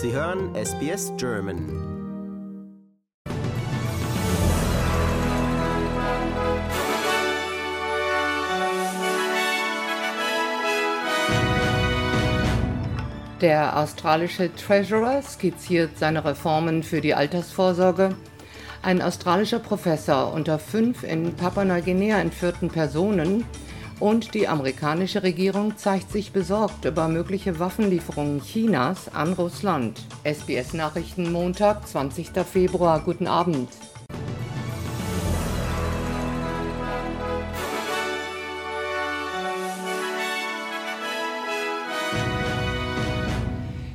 Sie hören SBS German. Der australische Treasurer skizziert seine Reformen für die Altersvorsorge. Ein australischer Professor unter fünf in Papua-Neuguinea entführten Personen und die amerikanische Regierung zeigt sich besorgt über mögliche Waffenlieferungen Chinas an Russland. SBS Nachrichten Montag, 20. Februar. Guten Abend.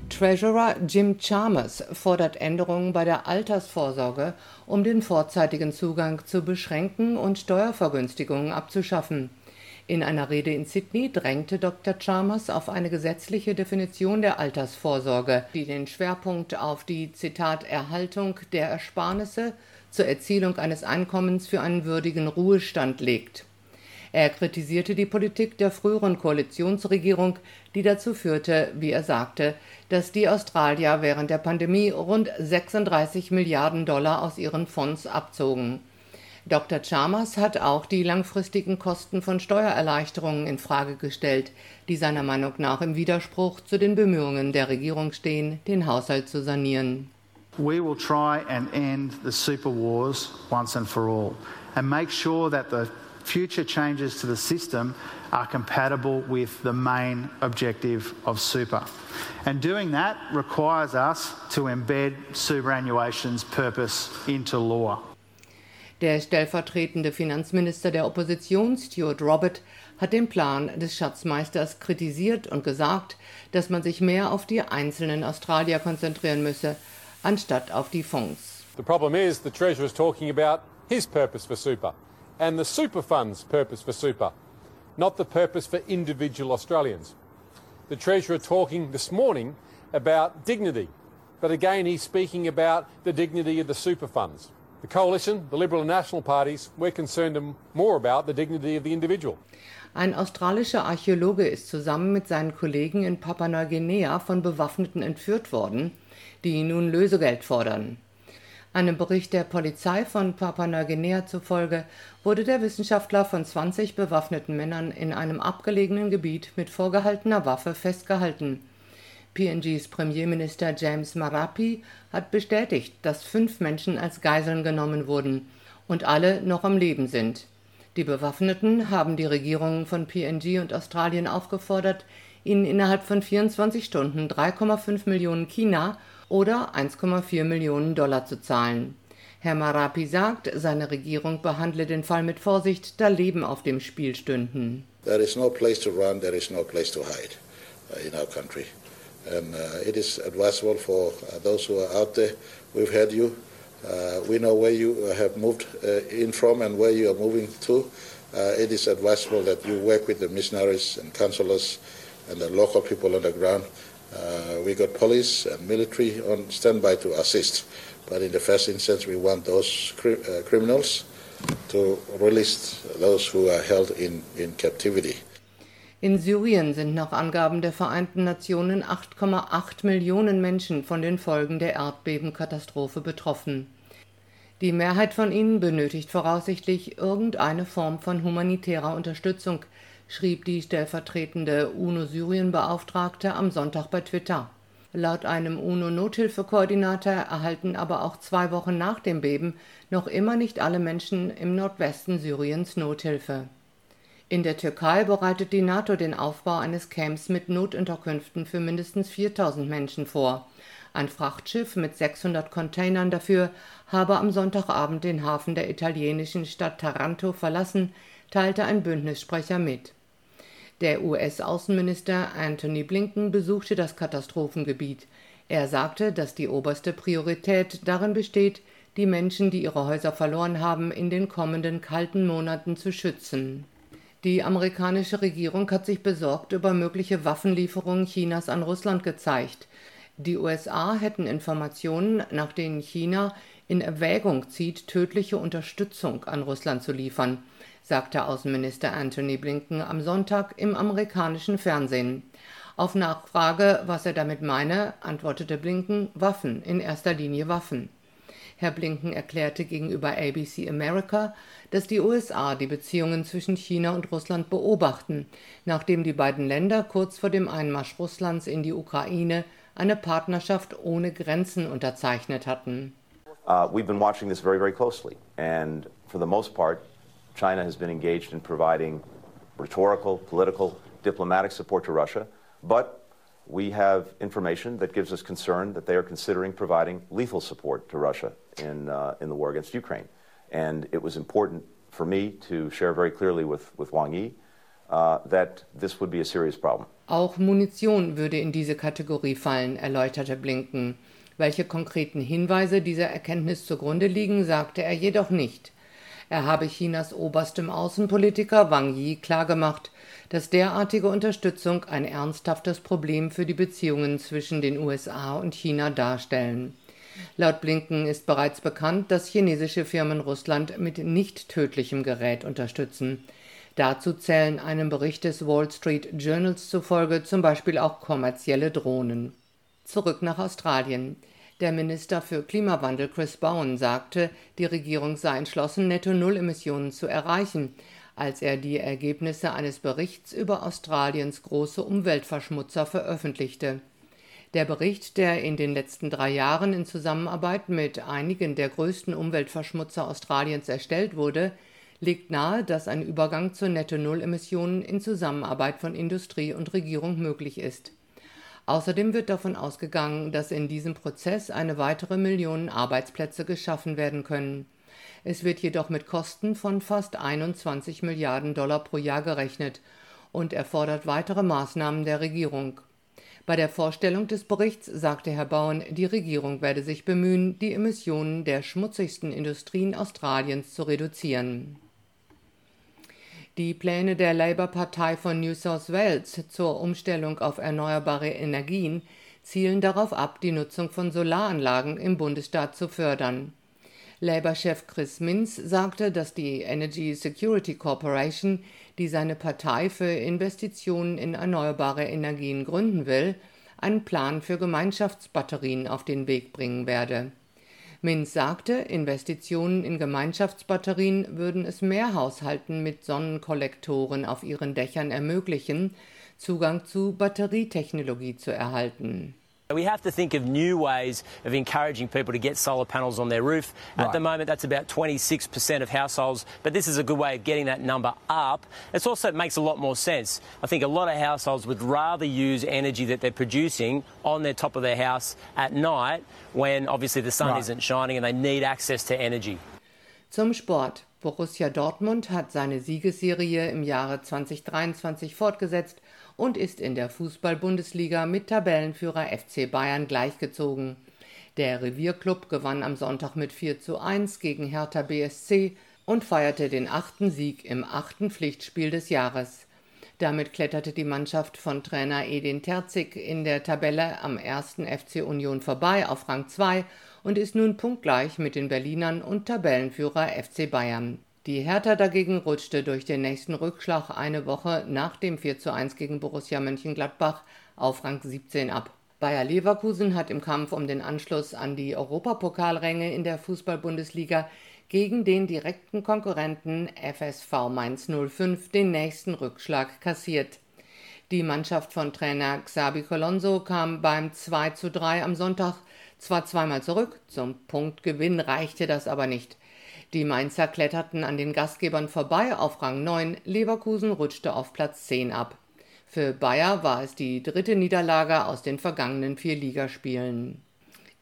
Treasurer Jim Chalmers fordert Änderungen bei der Altersvorsorge, um den vorzeitigen Zugang zu beschränken und Steuervergünstigungen abzuschaffen. In einer Rede in Sydney drängte Dr. Chalmers auf eine gesetzliche Definition der Altersvorsorge, die den Schwerpunkt auf die Zitat Erhaltung der Ersparnisse zur Erzielung eines Einkommens für einen würdigen Ruhestand legt. Er kritisierte die Politik der früheren Koalitionsregierung, die dazu führte, wie er sagte, dass die Australier während der Pandemie rund 36 Milliarden Dollar aus ihren Fonds abzogen. Dr. Chalmers hat auch die langfristigen Kosten von Steuererleichterungen in Frage gestellt, die seiner Meinung nach im Widerspruch zu den Bemühungen der Regierung stehen, den Haushalt zu sanieren. We will try and end the super wars once and for all and make sure that the future changes to the system are compatible with the main objective of super. And doing that requires us to embed superannuation's purpose into law. Der stellvertretende Finanzminister der Opposition, Stuart Robert, hat den Plan des Schatzmeisters kritisiert und gesagt, dass man sich mehr auf die einzelnen Australier konzentrieren müsse, anstatt auf die Fonds. The problem is the Treasurer is talking about his purpose for super. and the super fund's purpose for super, not the purpose for individual Australians. The Treasurer talking this morning about dignity, but again he's speaking about the dignity of the super funds. The Coalition, the Liberal and National parties, we're concerned more about the dignity of the individual. Ein australischer Archäologe ist zusammen mit seinen Kollegen in Papua-Neuguinea von Bewaffneten entführt worden, die nun Lösegeld fordern. Einem Bericht der Polizei von Papua-Neuguinea zufolge wurde der Wissenschaftler von 20 bewaffneten Männern in einem abgelegenen Gebiet mit vorgehaltener Waffe festgehalten. PNGs Premierminister James Marapi hat bestätigt, dass fünf Menschen als Geiseln genommen wurden und alle noch am Leben sind. Die Bewaffneten haben die Regierungen von PNG und Australien aufgefordert, ihnen innerhalb von 24 Stunden 3,5 Millionen China oder 1,4 Millionen Dollar zu zahlen. Herr Marapi sagt, seine Regierung behandle den Fall mit Vorsicht, da Leben auf dem Spiel stünden. There is no place to run, there is no place to hide uh, in our country. And uh, it is advisable for uh, those who are out there. We've heard you. Uh, we know where you have moved in from and where you are moving to. It is advisable that you work with the missionaries and counselors and the local people on the ground we got police and military on standby to assist. But in the first instance, we want those cri criminals to release those who are held in, in captivity. In Syrien sind nach Angaben der Vereinten Nationen 8,8 Millionen Menschen von den Folgen der Erdbebenkatastrophe betroffen. Die Mehrheit von ihnen benötigt voraussichtlich irgendeine Form von humanitärer Unterstützung, schrieb die stellvertretende UNO-Syrien-Beauftragte am Sonntag bei Twitter. Laut einem UNO-Nothilfekoordinator erhalten aber auch zwei Wochen nach dem Beben noch immer nicht alle Menschen im Nordwesten Syriens Nothilfe. In der Türkei bereitet die NATO den Aufbau eines Camps mit Notunterkünften für mindestens 4000 Menschen vor. Ein Frachtschiff mit 600 Containern dafür habe am Sonntagabend den Hafen der italienischen Stadt Taranto verlassen, teilte ein Bündnissprecher mit. Der US-Außenminister Anthony Blinken besuchte das Katastrophengebiet. Er sagte, dass die oberste Priorität darin besteht, die Menschen, die ihre Häuser verloren haben, in den kommenden kalten Monaten zu schützen. Die amerikanische Regierung hat sich besorgt über mögliche Waffenlieferungen Chinas an Russland gezeigt. Die USA hätten Informationen, nach denen China in Erwägung zieht, tödliche Unterstützung an Russland zu liefern sagte Außenminister Anthony Blinken am Sonntag im amerikanischen Fernsehen. Auf Nachfrage, was er damit meine, antwortete Blinken Waffen, in erster Linie Waffen. Herr Blinken erklärte gegenüber ABC America, dass die USA die Beziehungen zwischen China und Russland beobachten, nachdem die beiden Länder kurz vor dem Einmarsch Russlands in die Ukraine eine Partnerschaft ohne Grenzen unterzeichnet hatten. Uh, we've been watching this very, very closely, and for the most part, China has been engaged in providing rhetorical, political, diplomatic support to Russia, but we have information that gives us concern that they are considering providing lethal support to Russia in, uh, in the war against Ukraine. And it was important for me to share very clearly with, with Wang Yi uh, that this would be a serious problem. Auch Munition würde in diese Kategorie fallen, erläuterte Blinken. Welche konkreten Hinweise dieser Erkenntnis zugrunde liegen, sagte er jedoch nicht. Er habe Chinas oberstem Außenpolitiker Wang Yi klargemacht, dass derartige Unterstützung ein ernsthaftes Problem für die Beziehungen zwischen den USA und China darstellen. Laut Blinken ist bereits bekannt, dass chinesische Firmen Russland mit nicht tödlichem Gerät unterstützen. Dazu zählen einem Bericht des Wall Street Journals zufolge zum Beispiel auch kommerzielle Drohnen. Zurück nach Australien. Der Minister für Klimawandel Chris Bowen sagte, die Regierung sei entschlossen, Netto-Null-Emissionen zu erreichen, als er die Ergebnisse eines Berichts über Australiens große Umweltverschmutzer veröffentlichte. Der Bericht, der in den letzten drei Jahren in Zusammenarbeit mit einigen der größten Umweltverschmutzer Australiens erstellt wurde, legt nahe, dass ein Übergang zu Netto-Null-Emissionen in Zusammenarbeit von Industrie und Regierung möglich ist. Außerdem wird davon ausgegangen, dass in diesem Prozess eine weitere Million Arbeitsplätze geschaffen werden können. Es wird jedoch mit Kosten von fast 21 Milliarden Dollar pro Jahr gerechnet und erfordert weitere Maßnahmen der Regierung. Bei der Vorstellung des Berichts sagte Herr Bauen, die Regierung werde sich bemühen, die Emissionen der schmutzigsten Industrien Australiens zu reduzieren. Die Pläne der Labour-Partei von New South Wales zur Umstellung auf erneuerbare Energien zielen darauf ab, die Nutzung von Solaranlagen im Bundesstaat zu fördern. Labour-Chef Chris Minz sagte, dass die Energy Security Corporation, die seine Partei für Investitionen in erneuerbare Energien gründen will, einen Plan für Gemeinschaftsbatterien auf den Weg bringen werde Minz sagte, Investitionen in Gemeinschaftsbatterien würden es mehr Haushalten mit Sonnenkollektoren auf ihren Dächern ermöglichen, Zugang zu Batterietechnologie zu erhalten We have to think of new ways of encouraging people to get solar panels on their roof. At the moment, that's about 26% of households, but this is a good way of getting that number up. It also makes a lot more sense. I think a lot of households would rather use energy that they're producing on their top of their house at night when obviously the sun right. isn't shining and they need access to energy. Zum Sport. Borussia Dortmund hat seine Siegesserie im Jahre 2023 fortgesetzt und ist in der Fußball-Bundesliga mit Tabellenführer FC Bayern gleichgezogen. Der Revierklub gewann am Sonntag mit 4 zu 1 gegen Hertha BSC und feierte den achten Sieg im achten Pflichtspiel des Jahres. Damit kletterte die Mannschaft von Trainer Edin Terzig in der Tabelle am ersten FC Union vorbei auf Rang 2 und ist nun punktgleich mit den Berlinern und Tabellenführer FC Bayern. Die Hertha dagegen rutschte durch den nächsten Rückschlag eine Woche nach dem 4:1 gegen Borussia Mönchengladbach auf Rang 17 ab. Bayer Leverkusen hat im Kampf um den Anschluss an die Europapokalränge in der Fußball-Bundesliga gegen den direkten Konkurrenten FSV Mainz 05 den nächsten Rückschlag kassiert. Die Mannschaft von Trainer Xabi Colonso kam beim 2:3 am Sonntag zwar zweimal zurück, zum Punktgewinn reichte das aber nicht. Die Mainzer kletterten an den Gastgebern vorbei auf Rang 9, Leverkusen rutschte auf Platz 10 ab. Für Bayer war es die dritte Niederlage aus den vergangenen vier Ligaspielen.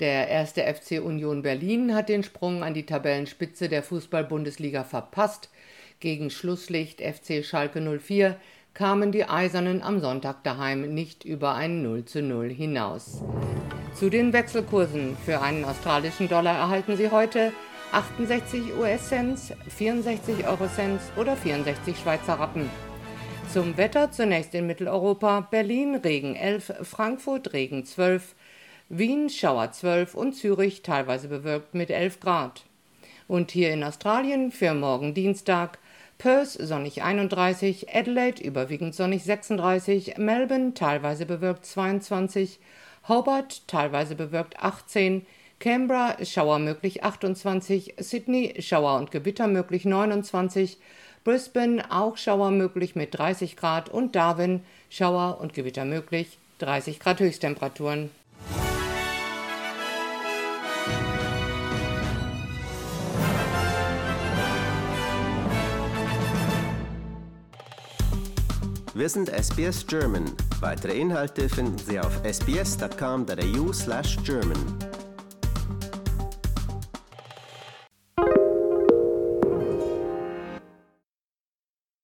Der erste FC Union Berlin hat den Sprung an die Tabellenspitze der Fußball-Bundesliga verpasst. Gegen Schlusslicht FC Schalke 04 kamen die Eisernen am Sonntag daheim nicht über ein 0 zu 0 hinaus. Zu den Wechselkursen. Für einen australischen Dollar erhalten Sie heute 68 US-Cents, 64 Euro-Cents oder 64 Schweizer Rappen. Zum Wetter zunächst in Mitteleuropa: Berlin Regen 11, Frankfurt Regen 12, Wien Schauer 12 und Zürich teilweise bewölkt mit 11 Grad. Und hier in Australien für morgen Dienstag Perth sonnig 31, Adelaide überwiegend sonnig 36, Melbourne teilweise bewölkt 22, Hobart teilweise bewölkt 18, Canberra Schauer möglich 28, Sydney Schauer und Gewitter möglich 29, Brisbane auch Schauer möglich mit 30 Grad und Darwin Schauer und Gewitter möglich 30 Grad Höchsttemperaturen. Wir sind SBS German. Weitere Inhalte finden Sie auf sbs.com.au/german.